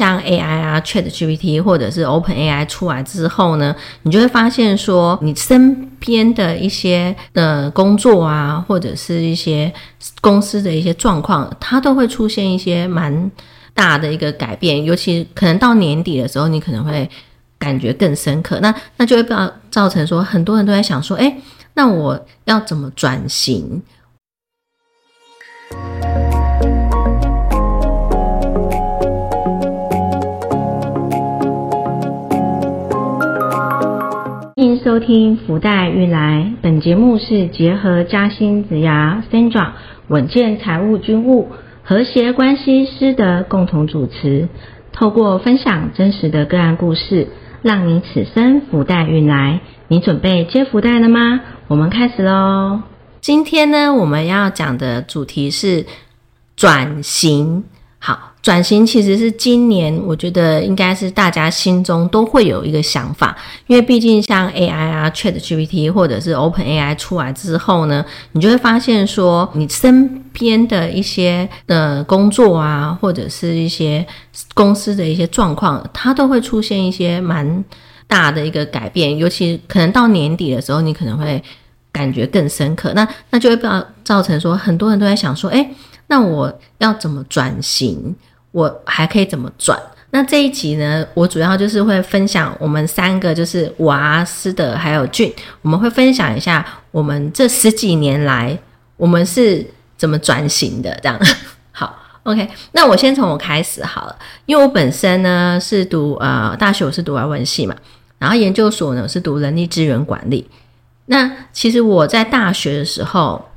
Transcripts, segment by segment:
像 AI 啊、ChatGPT 或者是 OpenAI 出来之后呢，你就会发现说，你身边的一些的工作啊，或者是一些公司的一些状况，它都会出现一些蛮大的一个改变。尤其可能到年底的时候，你可能会感觉更深刻。那那就会造造成说，很多人都在想说，哎，那我要怎么转型？欢迎收听福袋运来，本节目是结合嘉兴子牙 Sandra 稳健财务军务和谐关系师的共同主持，透过分享真实的个案故事，让你此生福袋运来。你准备接福袋了吗？我们开始喽！今天呢，我们要讲的主题是转型。好。转型其实是今年，我觉得应该是大家心中都会有一个想法，因为毕竟像 AI 啊、ChatGPT 或者是 OpenAI 出来之后呢，你就会发现说，你身边的一些的工作啊，或者是一些公司的一些状况，它都会出现一些蛮大的一个改变，尤其可能到年底的时候，你可能会感觉更深刻。那那就会造造成说，很多人都在想说，哎，那我要怎么转型？我还可以怎么转？那这一集呢？我主要就是会分享我们三个，就是我啊、斯德还有俊，我们会分享一下我们这十几年来我们是怎么转型的。这样 好，OK。那我先从我开始好了，因为我本身呢是读呃大学，我是读外文系嘛，然后研究所呢是读人力资源管理。那其实我在大学的时候。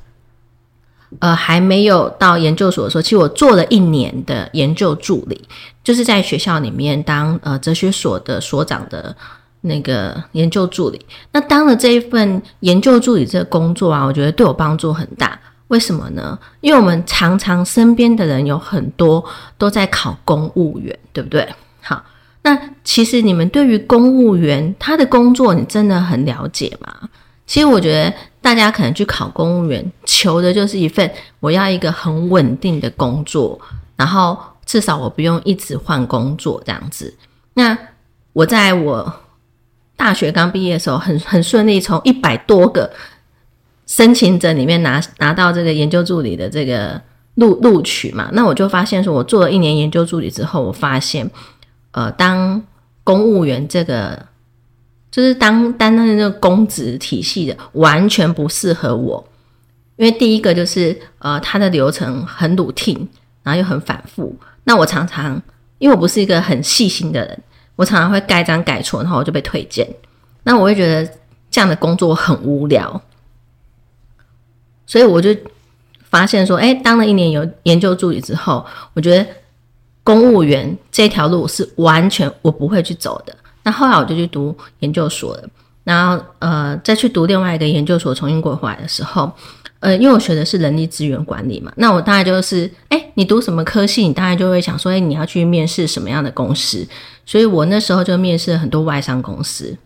呃，还没有到研究所的时候，其实我做了一年的研究助理，就是在学校里面当呃哲学所的所长的那个研究助理。那当了这一份研究助理这个工作啊，我觉得对我帮助很大。为什么呢？因为我们常常身边的人有很多都在考公务员，对不对？好，那其实你们对于公务员他的工作，你真的很了解吗？其实我觉得。大家可能去考公务员，求的就是一份我要一个很稳定的工作，然后至少我不用一直换工作这样子。那我在我大学刚毕业的时候，很很顺利，从一百多个申请者里面拿拿到这个研究助理的这个录录取嘛。那我就发现说，我做了一年研究助理之后，我发现，呃，当公务员这个。就是当担任那个公职体系的，完全不适合我，因为第一个就是呃，它的流程很 routine，然后又很反复。那我常常，因为我不是一个很细心的人，我常常会盖章改错，然后我就被推荐。那我会觉得这样的工作很无聊，所以我就发现说，哎，当了一年有研究助理之后，我觉得公务员这条路是完全我不会去走的。那后来我就去读研究所了，然后呃再去读另外一个研究所，从英国回来的时候，呃，因为我学的是人力资源管理嘛，那我大概就是，哎，你读什么科系，你大概就会想说，哎，你要去面试什么样的公司，所以我那时候就面试了很多外商公司，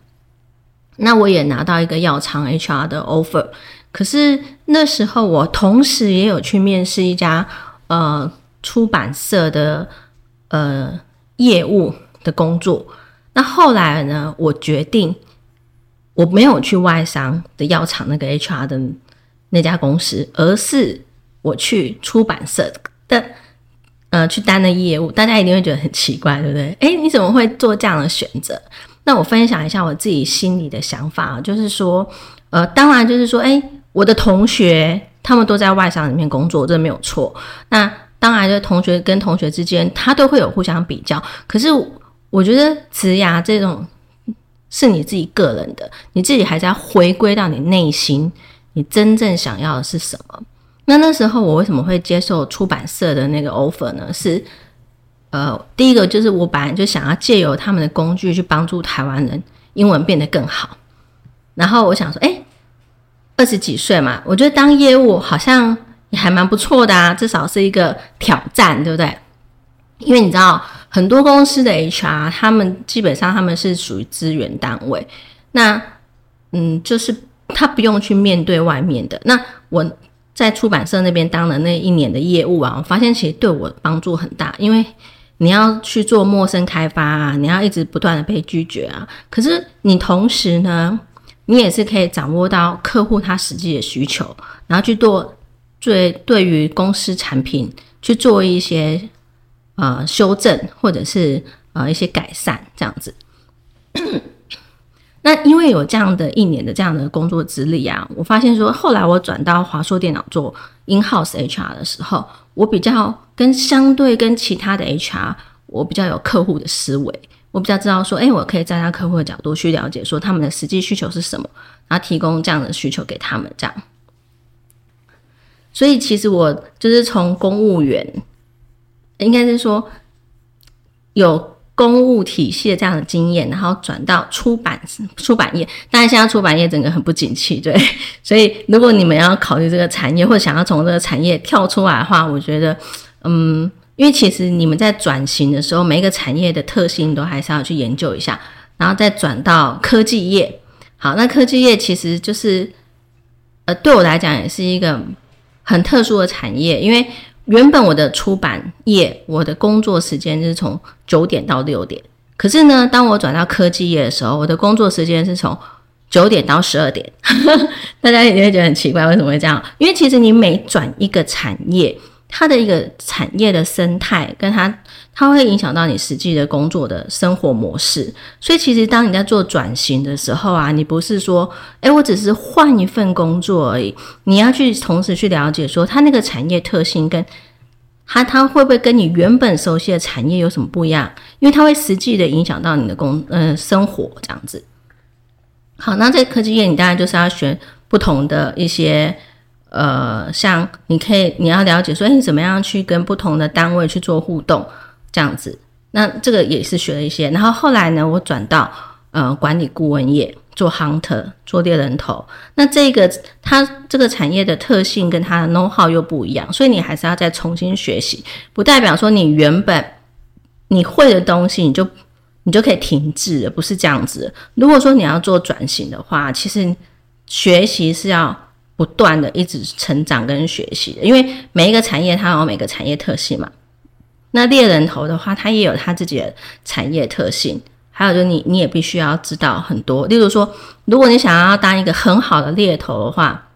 那我也拿到一个药厂 HR 的 offer，可是那时候我同时也有去面试一家呃出版社的呃业务的工作。那后来呢？我决定我没有去外商的药厂那个 HR 的那家公司，而是我去出版社的，呃，去担任业务。大家一定会觉得很奇怪，对不对？诶，你怎么会做这样的选择？那我分享一下我自己心里的想法，就是说，呃，当然就是说，诶，我的同学他们都在外商里面工作，这没有错。那当然，就同学跟同学之间，他都会有互相比较，可是。我觉得职涯这种是你自己个人的，你自己还是要回归到你内心，你真正想要的是什么？那那时候我为什么会接受出版社的那个 offer 呢？是呃，第一个就是我本来就想要借由他们的工具去帮助台湾人英文变得更好。然后我想说，哎，二十几岁嘛，我觉得当业务好像也还蛮不错的啊，至少是一个挑战，对不对？因为你知道。很多公司的 HR，他们基本上他们是属于资源单位，那嗯，就是他不用去面对外面的。那我在出版社那边当了那一年的业务啊，我发现其实对我帮助很大，因为你要去做陌生开发啊，你要一直不断的被拒绝啊。可是你同时呢，你也是可以掌握到客户他实际的需求，然后去做最对于公司产品去做一些呃修正或者是呃一些改善这样子。那因为有这样的一年的这样的工作资历啊，我发现说后来我转到华硕电脑做 in house HR 的时候，我比较跟相对跟其他的 HR，我比较有客户的思维，我比较知道说，哎，我可以站在客户的角度去了解说他们的实际需求是什么，然后提供这样的需求给他们这样。所以其实我就是从公务员，应该是说有。公务体系的这样的经验，然后转到出版出版业，当然现在出版业整个很不景气，对，所以如果你们要考虑这个产业，或者想要从这个产业跳出来的话，我觉得，嗯，因为其实你们在转型的时候，每一个产业的特性都还是要去研究一下，然后再转到科技业。好，那科技业其实就是，呃，对我来讲也是一个很特殊的产业，因为。原本我的出版业，我的工作时间是从九点到六点。可是呢，当我转到科技业的时候，我的工作时间是从九点到十二点。大家也会觉得很奇怪，为什么会这样？因为其实你每转一个产业。它的一个产业的生态，跟它，它会影响到你实际的工作的生活模式。所以，其实当你在做转型的时候啊，你不是说，诶，我只是换一份工作而已。你要去同时去了解，说它那个产业特性跟它，它会不会跟你原本熟悉的产业有什么不一样？因为它会实际的影响到你的工，呃，生活这样子。好，那在科技业，你当然就是要学不同的一些。呃，像你可以，你要了解说，你怎么样去跟不同的单位去做互动，这样子。那这个也是学了一些。然后后来呢，我转到呃管理顾问业，做 hunter，做猎人头。那这个它这个产业的特性跟它的 know how 又不一样，所以你还是要再重新学习。不代表说你原本你会的东西，你就你就可以停滞，不是这样子。如果说你要做转型的话，其实学习是要。不断的一直成长跟学习的，因为每一个产业它有每个产业特性嘛。那猎人头的话，它也有它自己的产业特性。还有就是你你也必须要知道很多，例如说，如果你想要当一个很好的猎头的话，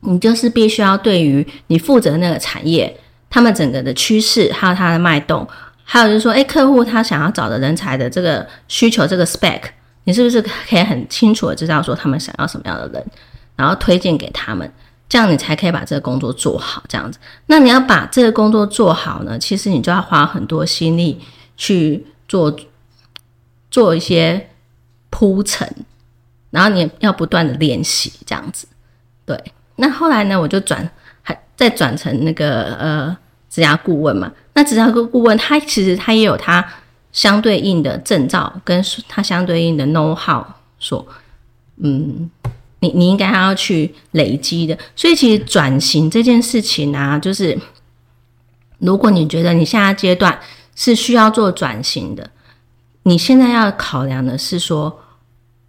你就是必须要对于你负责那个产业，他们整个的趋势，还有它的脉动，还有就是说，诶，客户他想要找的人才的这个需求，这个 spec，你是不是可以很清楚的知道说他们想要什么样的人？然后推荐给他们，这样你才可以把这个工作做好。这样子，那你要把这个工作做好呢，其实你就要花很多心力去做做一些铺陈，然后你要不断的练习，这样子。对，那后来呢，我就转还再转成那个呃职涯顾问嘛。那职涯顾顾问，他其实他也有他相对应的证照，跟他相对应的 know how 所嗯。你你应该还要去累积的，所以其实转型这件事情啊，就是如果你觉得你现在阶段是需要做转型的，你现在要考量的是说，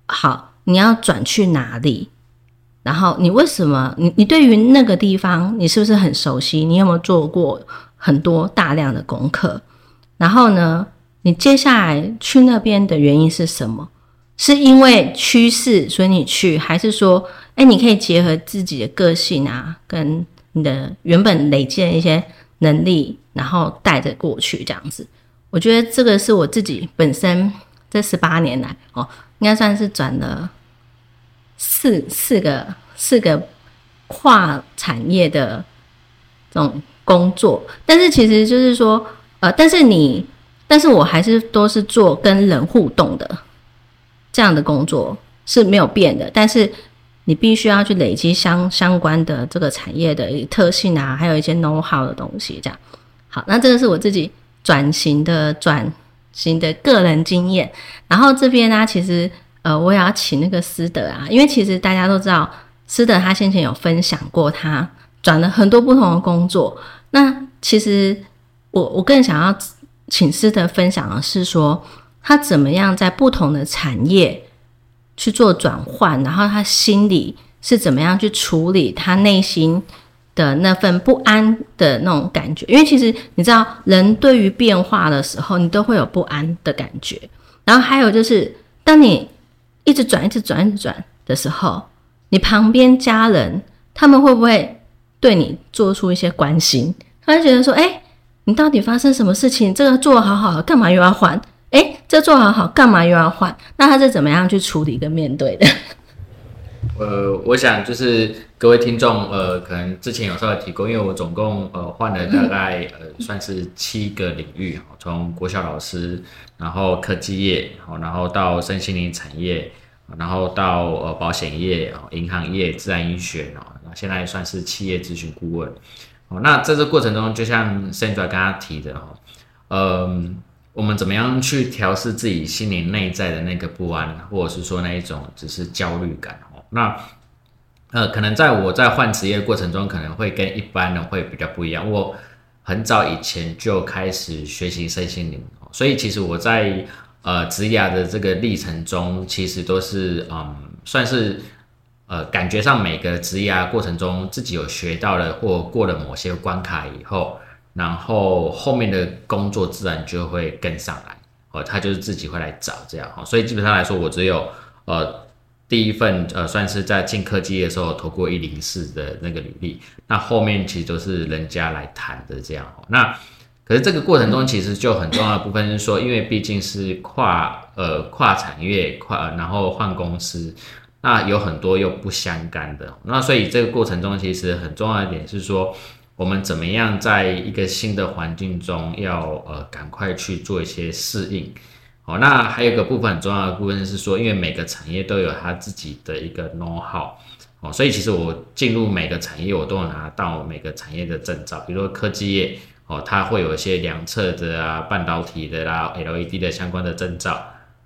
好，你要转去哪里？然后你为什么？你你对于那个地方，你是不是很熟悉？你有没有做过很多大量的功课？然后呢，你接下来去那边的原因是什么？是因为趋势，所以你去，还是说，哎，你可以结合自己的个性啊，跟你的原本累积的一些能力，然后带着过去这样子。我觉得这个是我自己本身这十八年来哦，应该算是转了四四个四个跨产业的这种工作，但是其实就是说，呃，但是你，但是我还是都是做跟人互动的。这样的工作是没有变的，但是你必须要去累积相相关的这个产业的特性啊，还有一些 know how 的东西。这样好，那这个是我自己转型的转型的个人经验。然后这边呢，其实呃，我也要请那个师德啊，因为其实大家都知道，师德他先前有分享过，他转了很多不同的工作。那其实我我更想要请师德分享的是说。他怎么样在不同的产业去做转换？然后他心里是怎么样去处理他内心的那份不安的那种感觉，因为其实你知道，人对于变化的时候，你都会有不安的感觉。然后还有就是，当你一直转、一直转、一直转的时候，你旁边家人他们会不会对你做出一些关心？他会觉得说：“哎，你到底发生什么事情？这个做好好，干嘛又要换？哎，这做好好，干嘛又要换？那他是怎么样去处理跟面对的？”呃，我想就是各位听众，呃，可能之前有稍微提过，因为我总共呃换了大概呃算是七个领域，从国小老师，然后科技业，然后到身心灵产业，然后到呃保险业，银行业，自然医学，哦，那现在算是企业咨询顾问，哦，那在这过程中，就像 Sandra 刚刚提的，哈，嗯，我们怎么样去调试自己心灵内在的那个不安，或者是说那一种只是焦虑感？哦那呃，可能在我在换职业过程中，可能会跟一般人会比较不一样。我很早以前就开始学习身心灵，所以其实我在呃职涯的这个历程中，其实都是嗯，算是呃感觉上每个职涯过程中自己有学到了或过了某些关卡以后，然后后面的工作自然就会跟上来，哦，他就是自己会来找这样哈。所以基本上来说，我只有呃。第一份呃，算是在进科技的时候投过一零四的那个履历，那后面其实都是人家来谈的这样。那可是这个过程中其实就很重要的部分是说，因为毕竟是跨呃跨产业跨，然后换公司，那有很多又不相干的。那所以这个过程中其实很重要一点是说，我们怎么样在一个新的环境中要呃赶快去做一些适应。好，那还有一个部分很重要的部分是说，因为每个产业都有它自己的一个 know how，哦，所以其实我进入每个产业，我都有拿到每个产业的证照。比如说科技业，哦，它会有一些量测的啊，半导体的啦，LED 的相关的证照。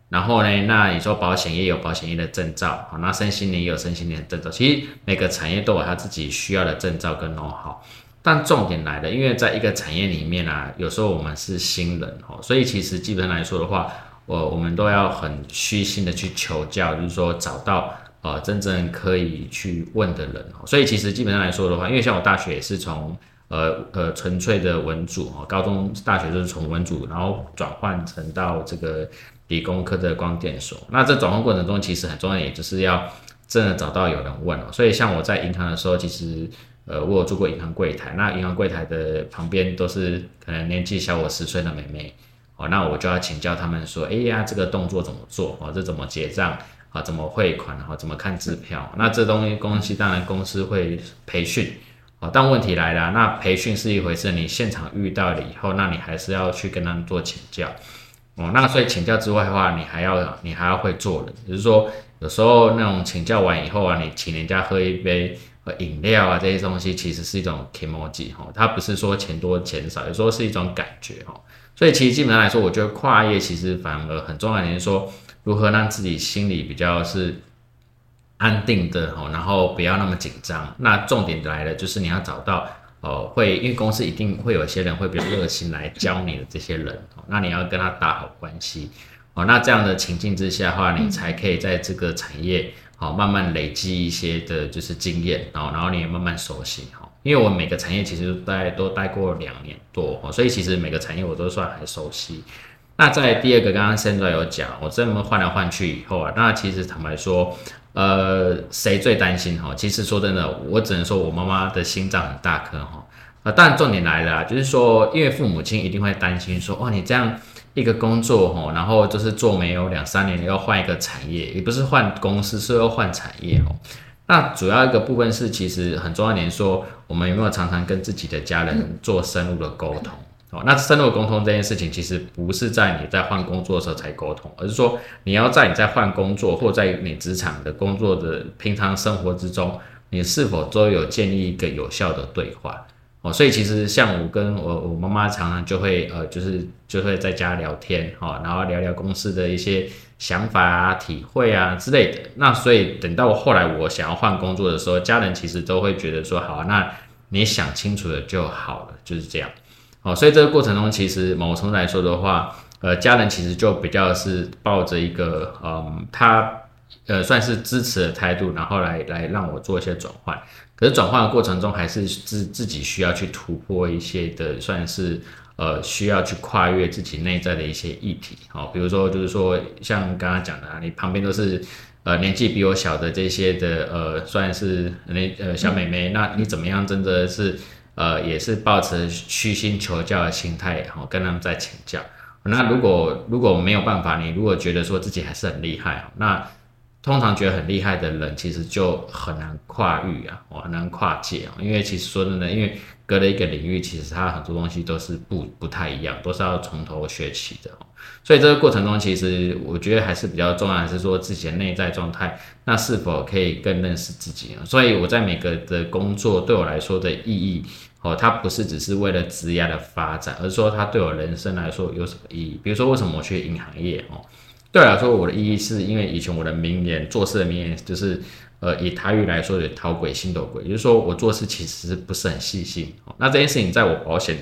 然后呢，那你说保险业有保险业的证照，好，那身心灵也有身心灵的证照。其实每个产业都有它自己需要的证照跟 know how。但重点来了，因为在一个产业里面啊，有时候我们是新人，哦，所以其实基本上来说的话。我我们都要很虚心的去求教，就是说找到呃真正可以去问的人所以其实基本上来说的话，因为像我大学也是从呃呃纯粹的文组哦，高中大学就是从文组，然后转换成到这个理工科的光电所。那这转换过程中其实很重要，也就是要真的找到有人问哦。所以像我在银行的时候，其实呃我有做过银行柜台，那银行柜台的旁边都是可能年纪小我十岁的妹妹。哦，那我就要请教他们说，哎呀，这个动作怎么做？哦，这怎么结账？啊，怎么汇款？然后怎么看支票？那这东西公司当然公司会培训。哦，但问题来了，那培训是一回事，你现场遇到了以后，那你还是要去跟他们做请教。哦，那所以请教之外的话，你还要你还要会做人，就是说有时候那种请教完以后啊，你请人家喝一杯饮料啊，这些东西其实是一种 emoji 哈，它不是说钱多钱少，有时候是一种感觉哈。所以其实基本上来说，我觉得跨业其实反而很重要一点，是说如何让自己心里比较是安定的哈，然后不要那么紧张。那重点来了，就是你要找到哦，会因为公司一定会有些人会比较热心来教你的这些人，那你要跟他打好关系哦。那这样的情境之下的话，你才可以在这个产业好慢慢累积一些的就是经验，然后然后你也慢慢熟悉哈。因为我每个产业其实待都待过两年多哦所以其实每个产业我都算还熟悉。那在第二个，刚刚 Sandra 有讲，我这么换来换去以后啊，那其实坦白说，呃，谁最担心哈？其实说真的，我只能说我妈妈的心脏很大颗哈。啊，但重点来了，就是说，因为父母亲一定会担心说，哇，你这样一个工作哈，然后就是做没有两三年，要换一个产业，也不是换公司，是要换产业哦。那主要一个部分是，其实很重要一点，说我们有没有常常跟自己的家人做深入的沟通？哦，那深入沟通这件事情，其实不是在你在换工作的时候才沟通，而是说你要在你在换工作或在你职场的工作的平常生活之中，你是否都有建立一个有效的对话？哦，所以其实像我跟我我妈妈常常就会呃，就是就会在家聊天，哈，然后聊聊公司的一些。想法啊、体会啊之类的，那所以等到后来我想要换工作的时候，家人其实都会觉得说，好，那你想清楚了就好了，就是这样。哦，所以这个过程中，其实某程度来说的话，呃，家人其实就比较是抱着一个，嗯，他呃算是支持的态度，然后来来让我做一些转换。可是转换的过程中，还是自自己需要去突破一些的，算是呃需要去跨越自己内在的一些议题。好，比如说就是说像刚刚讲的啊，你旁边都是。呃，年纪比我小的这些的，呃，算是那呃小妹妹，那你怎么样？真的是，呃，也是抱持虚心求教的心态，然后跟他们在请教。那如果如果没有办法，你如果觉得说自己还是很厉害，那通常觉得很厉害的人，其实就很难跨域啊，很难跨界啊。因为其实说真的，因为隔了一个领域，其实它很多东西都是不不太一样，都是要从头学起的。所以这个过程中，其实我觉得还是比较重要，还是说自己的内在状态，那是否可以更认识自己？所以我在每个的工作对我来说的意义，哦，它不是只是为了职业的发展，而是说它对我人生来说有什么意义？比如说为什么我去银行业？哦，对我来说我的意义是因为以前我的名言做事的名言就是，呃，以台语来说，有讨鬼心斗鬼，就是说我做事其实不是很细心。那这件事情在我保险。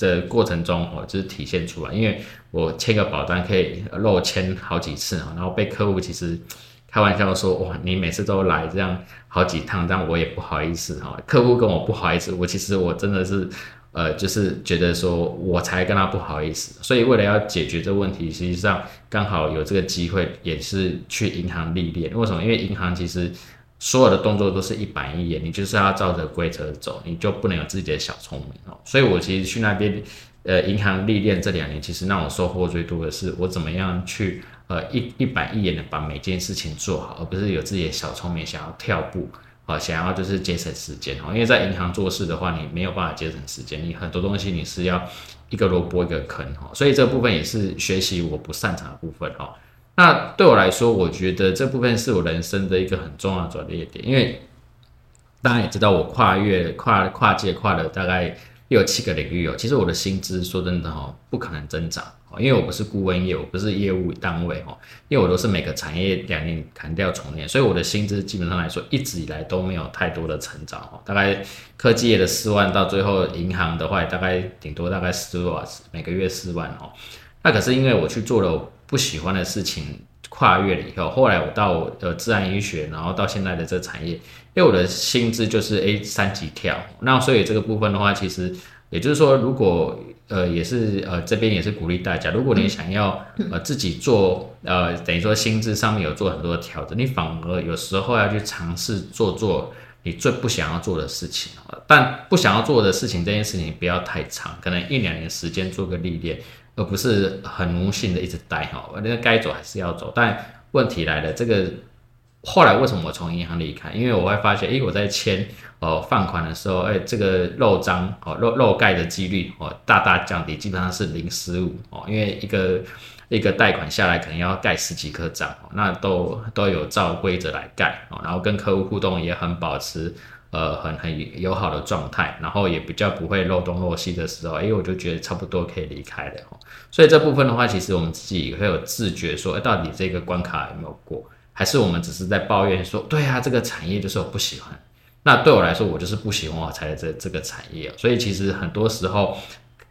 的过程中哦，就是体现出来，因为我签个保单可以漏签好几次啊，然后被客户其实开玩笑说哇，你每次都来这样好几趟，但我也不好意思哈。客户跟我不好意思，我其实我真的是呃，就是觉得说我才跟他不好意思，所以为了要解决这个问题，实际上刚好有这个机会，也是去银行历练。为什么？因为银行其实。所有的动作都是一板一眼，你就是要照着规则走，你就不能有自己的小聪明哦。所以我其实去那边，呃，银行历练这两年，其实让我收获最多的是，我怎么样去呃一一板一眼的把每件事情做好，而不是有自己的小聪明想要跳步啊，想要就是节省时间哦。因为在银行做事的话，你没有办法节省时间，你很多东西你是要一个萝卜一个坑哈，所以这部分也是学习我不擅长的部分哈。那对我来说，我觉得这部分是我人生的一个很重要转折点，因为大家也知道，我跨越、跨跨界跨了大概六七个领域哦。其实我的薪资说真的哈，不可能增长，因为我不是顾问业，我不是业务单位哦，因为我都是每个产业两年砍掉重练，所以我的薪资基本上来说，一直以来都没有太多的成长哦。大概科技业的四万，到最后银行的话，大概顶多大概四万，每个月四万哦。那可是因为我去做了。不喜欢的事情跨越了以后，后来我到呃自然医学，然后到现在的这个产业，因为我的薪资就是 A 三级跳，那所以这个部分的话，其实也就是说，如果呃也是呃这边也是鼓励大家，如果你想要呃自己做呃等于说心智上面有做很多的调整，你反而有时候要去尝试做做你最不想要做的事情，但不想要做的事情这件事情不要太长，可能一两年时间做个历练。而不是很无性的一直待哈，那该走还是要走。但问题来了，这个后来为什么我从银行离开？因为我会发现，哎，我在签呃放款的时候，哎，这个漏章哦漏漏盖的几率哦大大降低，基本上是零失误哦。因为一个一个贷款下来可能要盖十几颗章，那都都有照规则来盖哦，然后跟客户互动也很保持。呃，很很友好的状态，然后也比较不会漏东漏西的时候，哎，我就觉得差不多可以离开了哦所以这部分的话，其实我们自己会有自觉，说，哎，到底这个关卡有没有过？还是我们只是在抱怨说，对啊，这个产业就是我不喜欢。那对我来说，我就是不喜欢我才这这个产业。所以其实很多时候，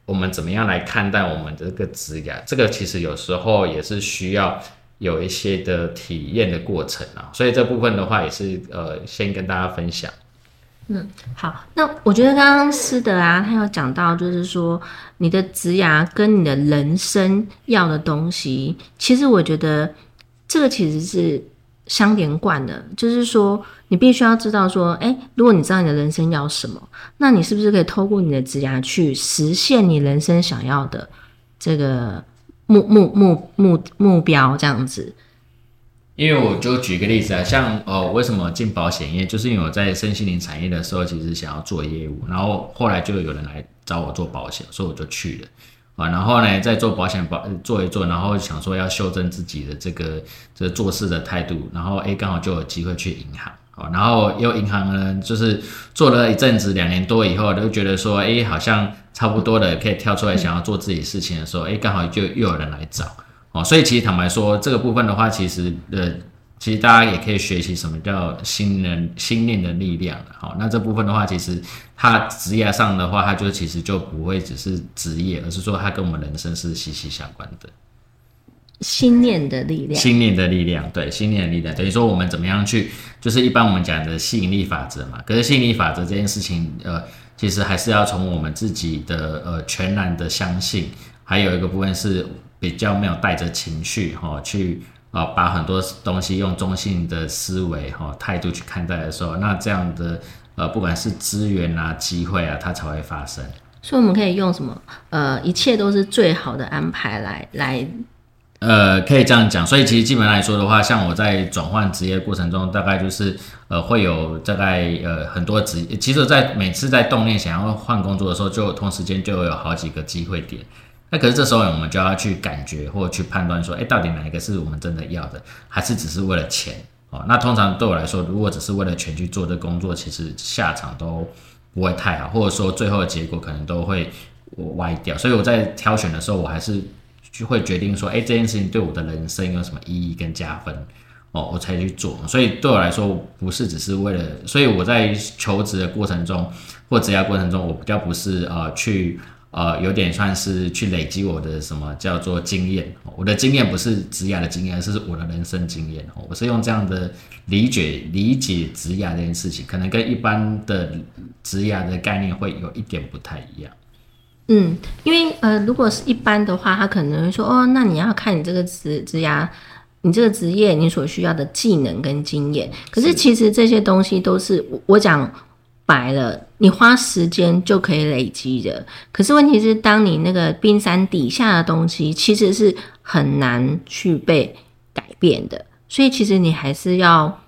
我们怎么样来看待我们这个职业？这个其实有时候也是需要有一些的体验的过程啊。所以这部分的话，也是呃，先跟大家分享。嗯，好，那我觉得刚刚思德啊，他有讲到，就是说你的职涯跟你的人生要的东西，其实我觉得这个其实是相连贯的，就是说你必须要知道说，哎，如果你知道你的人生要什么，那你是不是可以透过你的职涯去实现你人生想要的这个目目目目目标这样子。因为我就举个例子啊，像哦，为什么进保险业，就是因为我在身心灵产业的时候，其实想要做业务，然后后来就有人来找我做保险，所以我就去了啊。然后呢，在做保险保做一做，然后想说要修正自己的这个这做事的态度，然后哎，刚好就有机会去银行啊。然后又银行呢，就是做了一阵子，两年多以后，都觉得说，哎，好像差不多的可以跳出来想要做自己事情的时候，哎，刚好就又有人来找。哦，所以其实坦白说，这个部分的话，其实呃，其实大家也可以学习什么叫心人心念的力量好，那这部分的话，其实它职业上的话，它就其实就不会只是职业，而是说它跟我们人生是息息相关的。心念的力量。心念的力量，对，心念的力量，等于说我们怎么样去，就是一般我们讲的吸引力法则嘛。可是吸引力法则这件事情，呃，其实还是要从我们自己的呃全然的相信，还有一个部分是比较没有带着情绪哈去啊，把很多东西用中性的思维哈态度去看待的时候，那这样的呃不管是资源啊、机会啊，它才会发生。所以我们可以用什么？呃，一切都是最好的安排来来。呃，可以这样讲。所以其实基本来说的话，像我在转换职业过程中，大概就是呃会有大概呃很多职，其实，在每次在动念想要换工作的时候，就同时间就有好几个机会点。那可是这时候我们就要去感觉或去判断说，哎，到底哪一个是我们真的要的，还是只是为了钱？哦，那通常对我来说，如果只是为了钱去做这工作，其实下场都。不会太好，或者说最后的结果可能都会歪掉，所以我在挑选的时候，我还是就会决定说，哎，这件事情对我的人生有什么意义跟加分哦，我才去做。所以对我来说，不是只是为了，所以我在求职的过程中或职业过程中，我比较不是呃去。呃，有点算是去累积我的什么叫做经验。我的经验不是职涯的经验，是我的人生经验。我是用这样的理解理解职涯这件事情，可能跟一般的职涯的概念会有一点不太一样。嗯，因为呃，如果是一般的话，他可能会说，哦，那你要看你这个职职涯，你这个职业你所需要的技能跟经验。可是其实这些东西都是我讲。白了，你花时间就可以累积的。可是问题是，当你那个冰山底下的东西，其实是很难去被改变的。所以其实你还是要，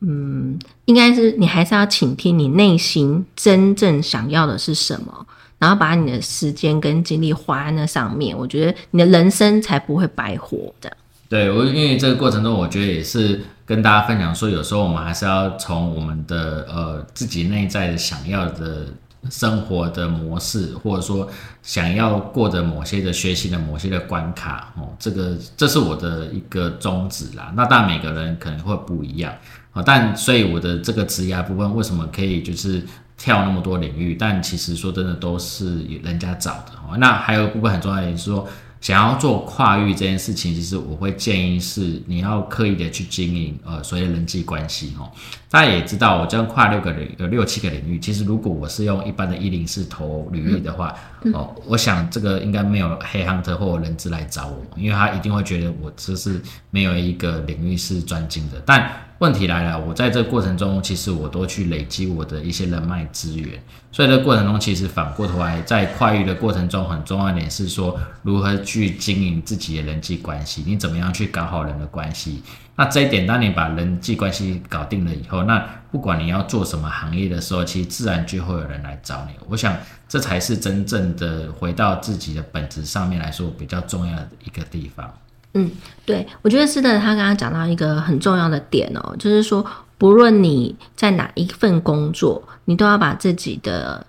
嗯，应该是你还是要倾听你内心真正想要的是什么，然后把你的时间跟精力花在那上面。我觉得你的人生才不会白活的。对我，因为这个过程中，我觉得也是。跟大家分享说，有时候我们还是要从我们的呃自己内在的想要的生活的模式，或者说想要过的某些的学习的某些的关卡哦，这个这是我的一个宗旨啦。那当然每个人可能会不一样啊，但所以我的这个职业部分为什么可以就是跳那么多领域？但其实说真的都是人家找的哦。那还有一部分很重要的是说。想要做跨域这件事情，其实我会建议是你要刻意的去经营呃所谓的人际关系哦。大家也知道，我这样跨六个领有六七个领域，其实如果我是用一般的一零四投履历的话哦，我想这个应该没有黑 hunter 或人资来找我，因为他一定会觉得我这是没有一个领域是专精的。但问题来了，我在这个过程中，其实我都去累积我的一些人脉资源，所以这过程中，其实反过头来，在跨域的过程中，很重要一点是说，如何去经营自己的人际关系，你怎么样去搞好人的关系？那这一点，当你把人际关系搞定了以后，那不管你要做什么行业的时候，其实自然就会有人来找你。我想，这才是真正的回到自己的本质上面来说，比较重要的一个地方。嗯，对，我觉得是的。他刚刚讲到一个很重要的点哦，就是说，不论你在哪一份工作，你都要把自己的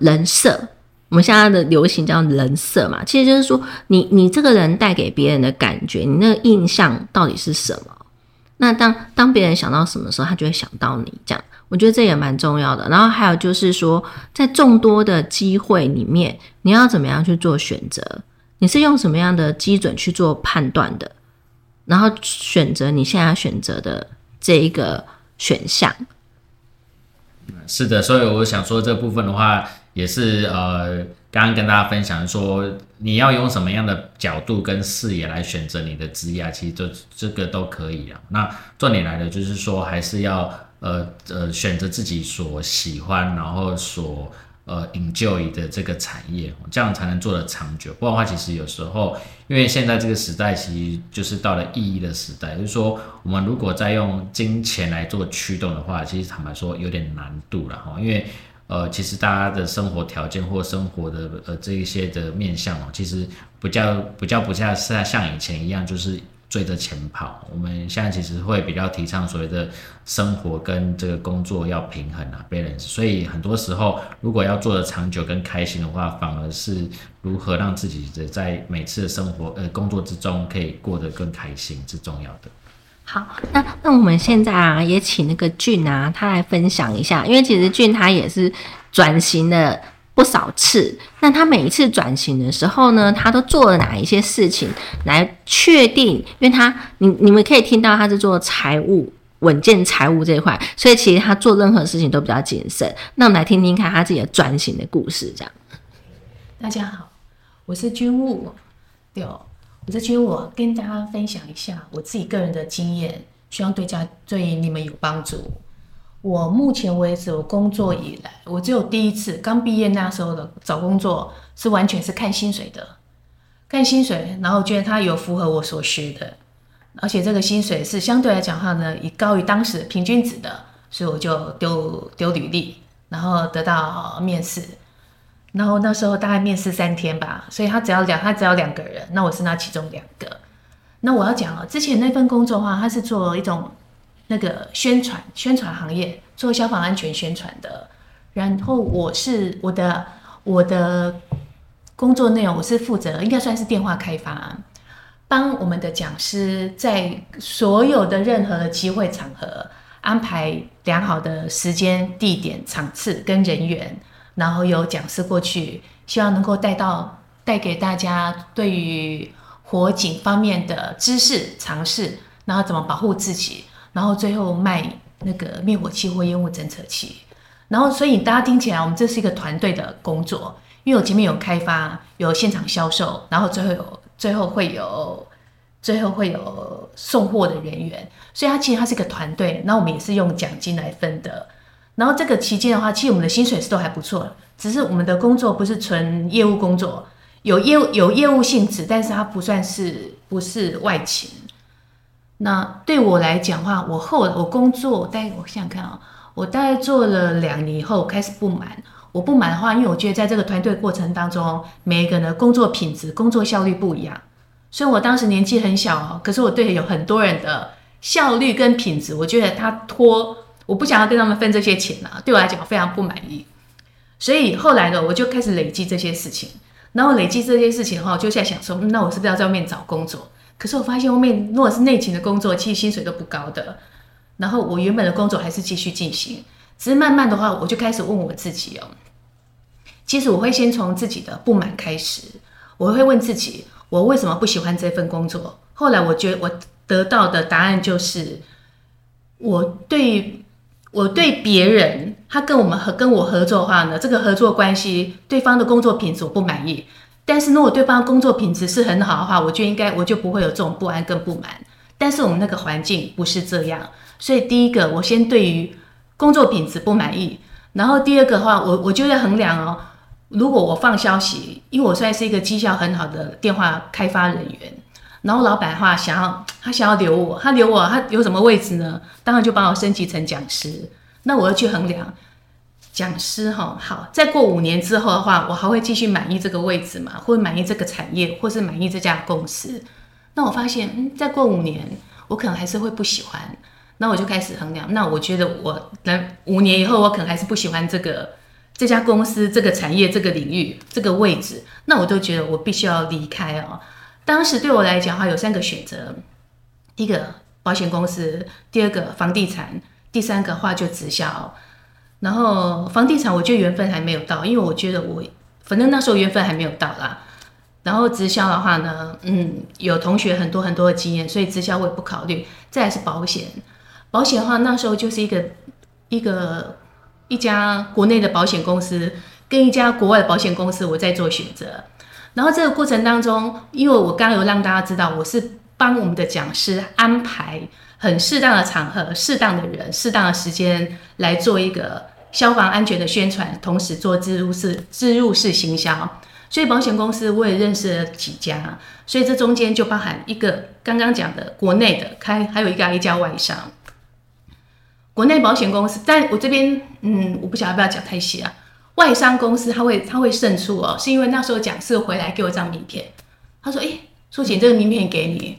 人设，我们现在的流行叫人设嘛，其实就是说，你你这个人带给别人的感觉，你那个印象到底是什么？那当当别人想到什么时候，他就会想到你。这样，我觉得这也蛮重要的。然后还有就是说，在众多的机会里面，你要怎么样去做选择？你是用什么样的基准去做判断的？然后选择你现在选择的这一个选项。是的，所以我想说这部分的话，也是呃，刚刚跟大家分享说，你要用什么样的角度跟视野来选择你的职业，其实这这个都可以啊。那重点来的就是说，还是要呃呃选择自己所喜欢，然后所。呃，enjoy 的这个产业，这样才能做得长久。不然的话，其实有时候，因为现在这个时代，其实就是到了意义的时代。就是说，我们如果再用金钱来做驱动的话，其实坦白说有点难度了哈。因为呃，其实大家的生活条件或生活的呃这一些的面向哦，其实不叫不叫不像是像以前一样，就是。追着钱跑，我们现在其实会比较提倡所谓的生活跟这个工作要平衡啊，balance。所以很多时候，如果要做的长久跟开心的话，反而是如何让自己的在每次的生活呃工作之中可以过得更开心是重要的。好，那那我们现在啊，也请那个俊啊，他来分享一下，因为其实俊他也是转型的不少次。那他每一次转型的时候呢，他都做了哪一些事情来确定？因为他你你们可以听到他是做财务稳健财务这一块，所以其实他做任何事情都比较谨慎。那我们来听听看他自己的转型的故事，这样。大家好，我是军务，对，我是军我，跟大家分享一下我自己个人的经验，希望对家对你们有帮助。我目前为止，我工作以来，我只有第一次刚毕业那时候的找工作是完全是看薪水的，看薪水，然后觉得他有符合我所学的，而且这个薪水是相对来讲的话呢，以高于当时平均值的，所以我就丢丢履历，然后得到面试。然后那时候大概面试三天吧，所以他只要两，他只要两个人，那我是那其中两个。那我要讲了，之前那份工作的话，他是做一种那个宣传宣传行业，做消防安全宣传的。然后我是我的我的工作内容，我是负责应该算是电话开发，帮我们的讲师在所有的任何的机会场合安排良好的时间、地点、场次跟人员。然后有讲师过去，希望能够带到带给大家对于火警方面的知识、尝试，然后怎么保护自己，然后最后卖那个灭火器或烟雾侦测器。然后，所以大家听起来，我们这是一个团队的工作，因为我前面有开发、有现场销售，然后最后有最后会有最后会有送货的人员，所以它其实它是一个团队。那我们也是用奖金来分的。然后这个期间的话，其实我们的薪水是都还不错，只是我们的工作不是纯业务工作，有业务有业务性质，但是它不算是不是外勤。那对我来讲话，我后我工作但我想想看啊，我大概做了两年以后开始不满。我不满的话，因为我觉得在这个团队过程当中，每一个人的工作品质、工作效率不一样。所以我当时年纪很小哦，可是我对有很多人的效率跟品质，我觉得他拖。我不想要跟他们分这些钱啊，对我来讲非常不满意。所以后来呢，我就开始累积这些事情。然后累积这些事情的话，我就在想说，那我是不是要在外面找工作？可是我发现外面如果是内勤的工作，其实薪水都不高的。然后我原本的工作还是继续进行，只是慢慢的话，我就开始问我自己哦。其实我会先从自己的不满开始，我会问自己，我为什么不喜欢这份工作？后来我觉得我得到的答案就是，我对。我对别人，他跟我们合跟我合作的话呢，这个合作关系，对方的工作品质我不满意。但是如果对方工作品质是很好的话，我就应该我就不会有这种不安跟不满。但是我们那个环境不是这样，所以第一个我先对于工作品质不满意，然后第二个的话，我我就要衡量哦，如果我放消息，因为我算是一个绩效很好的电话开发人员。然后老板的话想要他想要留我，他留我，他有什么位置呢？当然就把我升级成讲师。那我要去衡量讲师哈，好，再过五年之后的话，我还会继续满意这个位置吗？或满意这个产业，或是满意这家公司？那我发现，嗯，再过五年，我可能还是会不喜欢。那我就开始衡量，那我觉得我能五年以后，我可能还是不喜欢这个这家公司、这个产业、这个领域、这个位置，那我都觉得我必须要离开哦。当时对我来讲，话有三个选择：第一个保险公司，第二个房地产，第三个话就直销。然后房地产，我觉得缘分还没有到，因为我觉得我反正那时候缘分还没有到啦。然后直销的话呢，嗯，有同学很多很多的经验，所以直销我也不考虑。再是保险，保险的话那时候就是一个一个一家国内的保险公司跟一家国外的保险公司，我在做选择。然后这个过程当中，因为我刚刚有让大家知道，我是帮我们的讲师安排很适当的场合、适当的人、适当的时间来做一个消防安全的宣传，同时做植入式、植入式行销。所以保险公司我也认识了几家，所以这中间就包含一个刚刚讲的国内的开，还有一家一家外商。国内保险公司，但我这边嗯，我不晓得要不要讲太细啊。外商公司他会他会胜出哦，是因为那时候讲师回来给我张名片，他说：“哎，苏锦这个名片给你，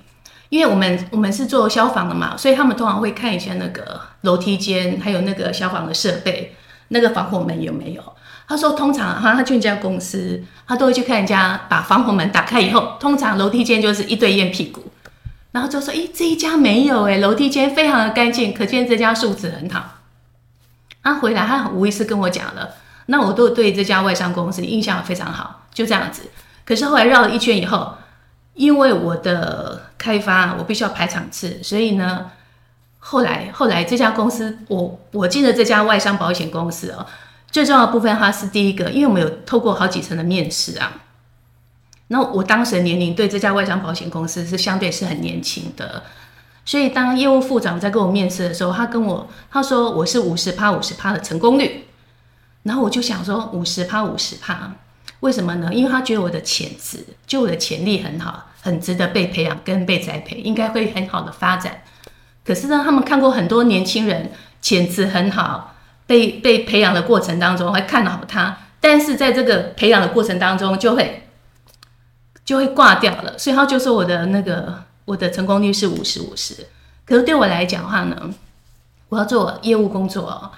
因为我们我们是做消防的嘛，所以他们通常会看一下那个楼梯间还有那个消防的设备，那个防火门有没有。”他说：“通常哈，他去一家公司，他都会去看人家把防火门打开以后，通常楼梯间就是一堆烟屁股，然后就说：‘哎，这一家没有哎，楼梯间非常的干净，可见这家素质很好。’他回来，他无意识跟我讲了。”那我都对这家外商公司印象非常好，就这样子。可是后来绕了一圈以后，因为我的开发我必须要排场次，所以呢，后来后来这家公司我我进了这家外商保险公司哦，最重要的部分它是第一个，因为我们有透过好几层的面试啊。那我当时的年龄对这家外商保险公司是相对是很年轻的，所以当业务副长在跟我面试的时候，他跟我他说我是五十趴五十趴的成功率，然后我就想说五十趴五十趴，为什么呢？因为他觉得我的潜质，就我的潜力很好，很值得被培养跟被栽培，应该会很好的发展。可是呢，他们看过很多年轻人潜质很好，被被培养的过程当中会看好他，但是在这个培养的过程当中就会。就会挂掉了，所以他就说我的那个我的成功率是五十五十。可是对我来讲的话呢，我要做业务工作，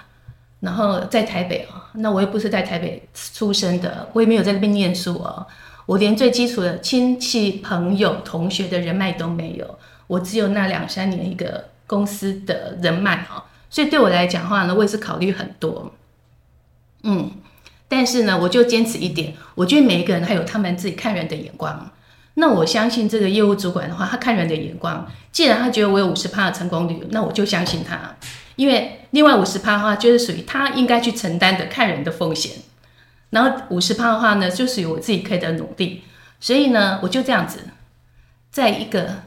然后在台北哦，那我又不是在台北出生的，我也没有在那边念书哦，我连最基础的亲戚朋友同学的人脉都没有，我只有那两三年一个公司的人脉哦，所以对我来讲的话呢，我也是考虑很多，嗯。但是呢，我就坚持一点，我觉得每一个人他有他们自己看人的眼光。那我相信这个业务主管的话，他看人的眼光，既然他觉得我有五十趴的成功率，那我就相信他。因为另外五十趴的话，就是属于他应该去承担的看人的风险。然后五十趴的话呢，就属于我自己可以的努力。所以呢，我就这样子，在一个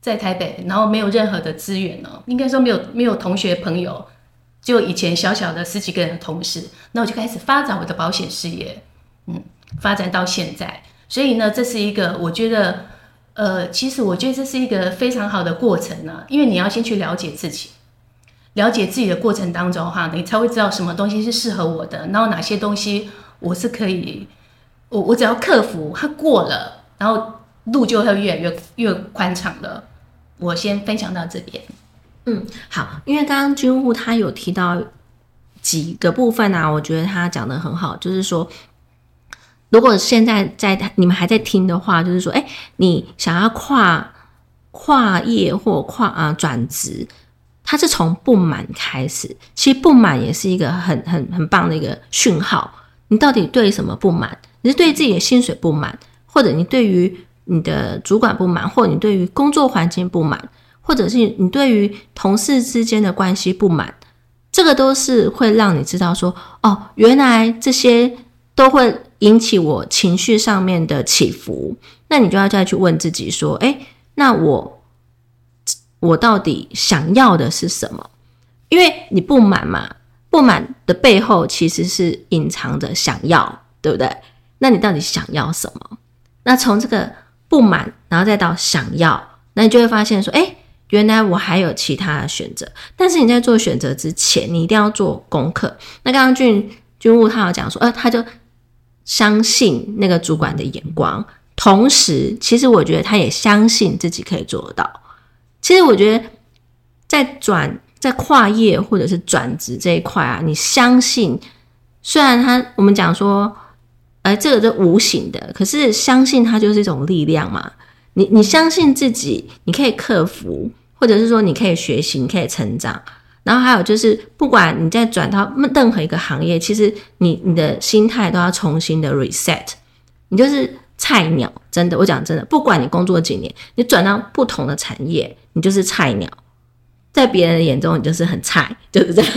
在台北，然后没有任何的资源哦，应该说没有没有同学朋友。就以前小小的十几个人的同事，那我就开始发展我的保险事业，嗯，发展到现在。所以呢，这是一个我觉得，呃，其实我觉得这是一个非常好的过程呢。因为你要先去了解自己，了解自己的过程当中哈，你才会知道什么东西是适合我的，然后哪些东西我是可以，我我只要克服它过了，然后路就会越来越越宽敞了。我先分享到这边。嗯，好，因为刚刚军务他有提到几个部分啊，我觉得他讲的很好，就是说，如果现在在你们还在听的话，就是说，哎，你想要跨跨业或跨啊转职，它是从不满开始，其实不满也是一个很很很棒的一个讯号。你到底对什么不满？你是对自己的薪水不满，或者你对于你的主管不满，或者你对于工作环境不满？或者是你对于同事之间的关系不满，这个都是会让你知道说，哦，原来这些都会引起我情绪上面的起伏。那你就要再去问自己说，哎，那我我到底想要的是什么？因为你不满嘛，不满的背后其实是隐藏着想要，对不对？那你到底想要什么？那从这个不满，然后再到想要，那你就会发现说，哎。原来我还有其他的选择，但是你在做选择之前，你一定要做功课。那刚刚俊军务他有讲说，呃，他就相信那个主管的眼光，同时，其实我觉得他也相信自己可以做得到。其实我觉得在转在跨业或者是转职这一块啊，你相信，虽然他我们讲说，呃，这个是无形的，可是相信它就是一种力量嘛。你你相信自己，你可以克服。或者是说你可以学习，你可以成长，然后还有就是，不管你在转到任何一个行业，其实你你的心态都要重新的 reset。你就是菜鸟，真的，我讲真的，不管你工作几年，你转到不同的产业，你就是菜鸟，在别人的眼中你就是很菜，就是这样。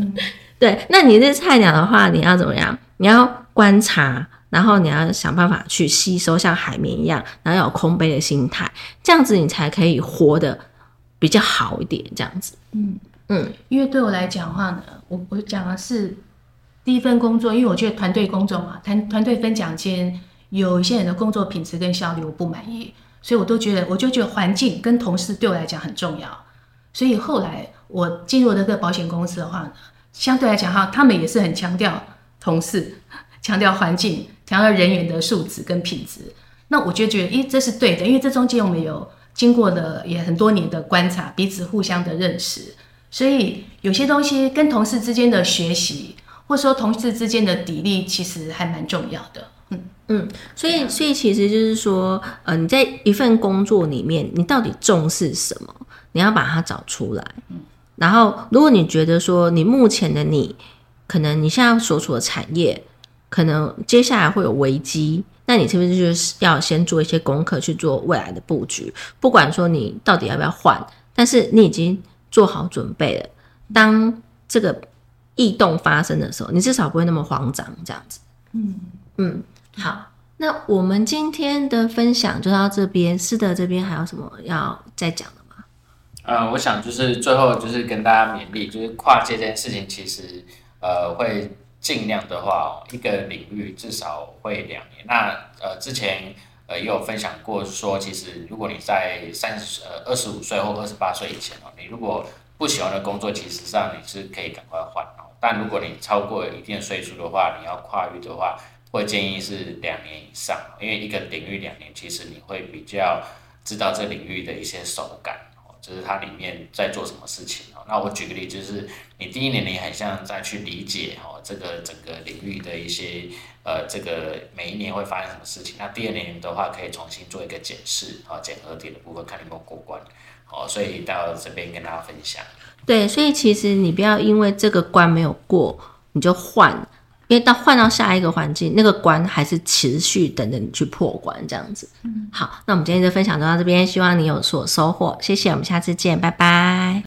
对，那你是菜鸟的话，你要怎么样？你要观察，然后你要想办法去吸收，像海绵一样，然后有空杯的心态，这样子你才可以活得。比较好一点，这样子。嗯嗯，因为对我来讲的话呢，我我讲的是第一份工作，因为我觉得团队工作嘛，团团队分奖金，有一些人的工作品质跟效率我不满意，所以我都觉得，我就觉得环境跟同事对我来讲很重要。所以后来我进入这个保险公司的话呢，相对来讲哈，他们也是很强调同事，强调环境，强调人员的素质跟品质。那我就觉得，咦，这是对的，因为这中间我们有。经过了也很多年的观察，彼此互相的认识，所以有些东西跟同事之间的学习，或者说同事之间的砥砺，其实还蛮重要的。嗯嗯，所以所以其实就是说，呃，你在一份工作里面，你到底重视什么？你要把它找出来。嗯，然后如果你觉得说你目前的你可能你现在所处的产业，可能接下来会有危机，那你是不是就是要先做一些功课去做未来的布局？不管说你到底要不要换，但是你已经做好准备了。当这个异动发生的时候，你至少不会那么慌张，这样子。嗯嗯，好，那我们今天的分享就到这边。是的，这边还有什么要再讲的吗？呃，我想就是最后就是跟大家勉励，就是跨界这件事情，其实呃会尽量的话，一个领域至少会两年。那呃之前呃也有分享过，说其实如果你在三十呃二十五岁或二十八岁以前哦，你如果不喜欢的工作，其实上你是可以赶快换哦。但如果你超过一定岁数的话，你要跨域的话，会建议是两年以上，因为一个领域两年，其实你会比较知道这领域的一些手感，就是它里面在做什么事情哦。那我举个例，就是你第一年你很像在去理解哦这个整个领域的一些呃这个每一年会发生什么事情。那第二年的话，可以重新做一个检视啊，检核点的部分看你有没有过关。哦，所以到这边跟大家分享。对，所以其实你不要因为这个关没有过，你就换，因为到换到下一个环境，那个关还是持续等着你去破关这样子。嗯，好，那我们今天就分享到这边，希望你有所收获，谢谢，我们下次见，拜拜。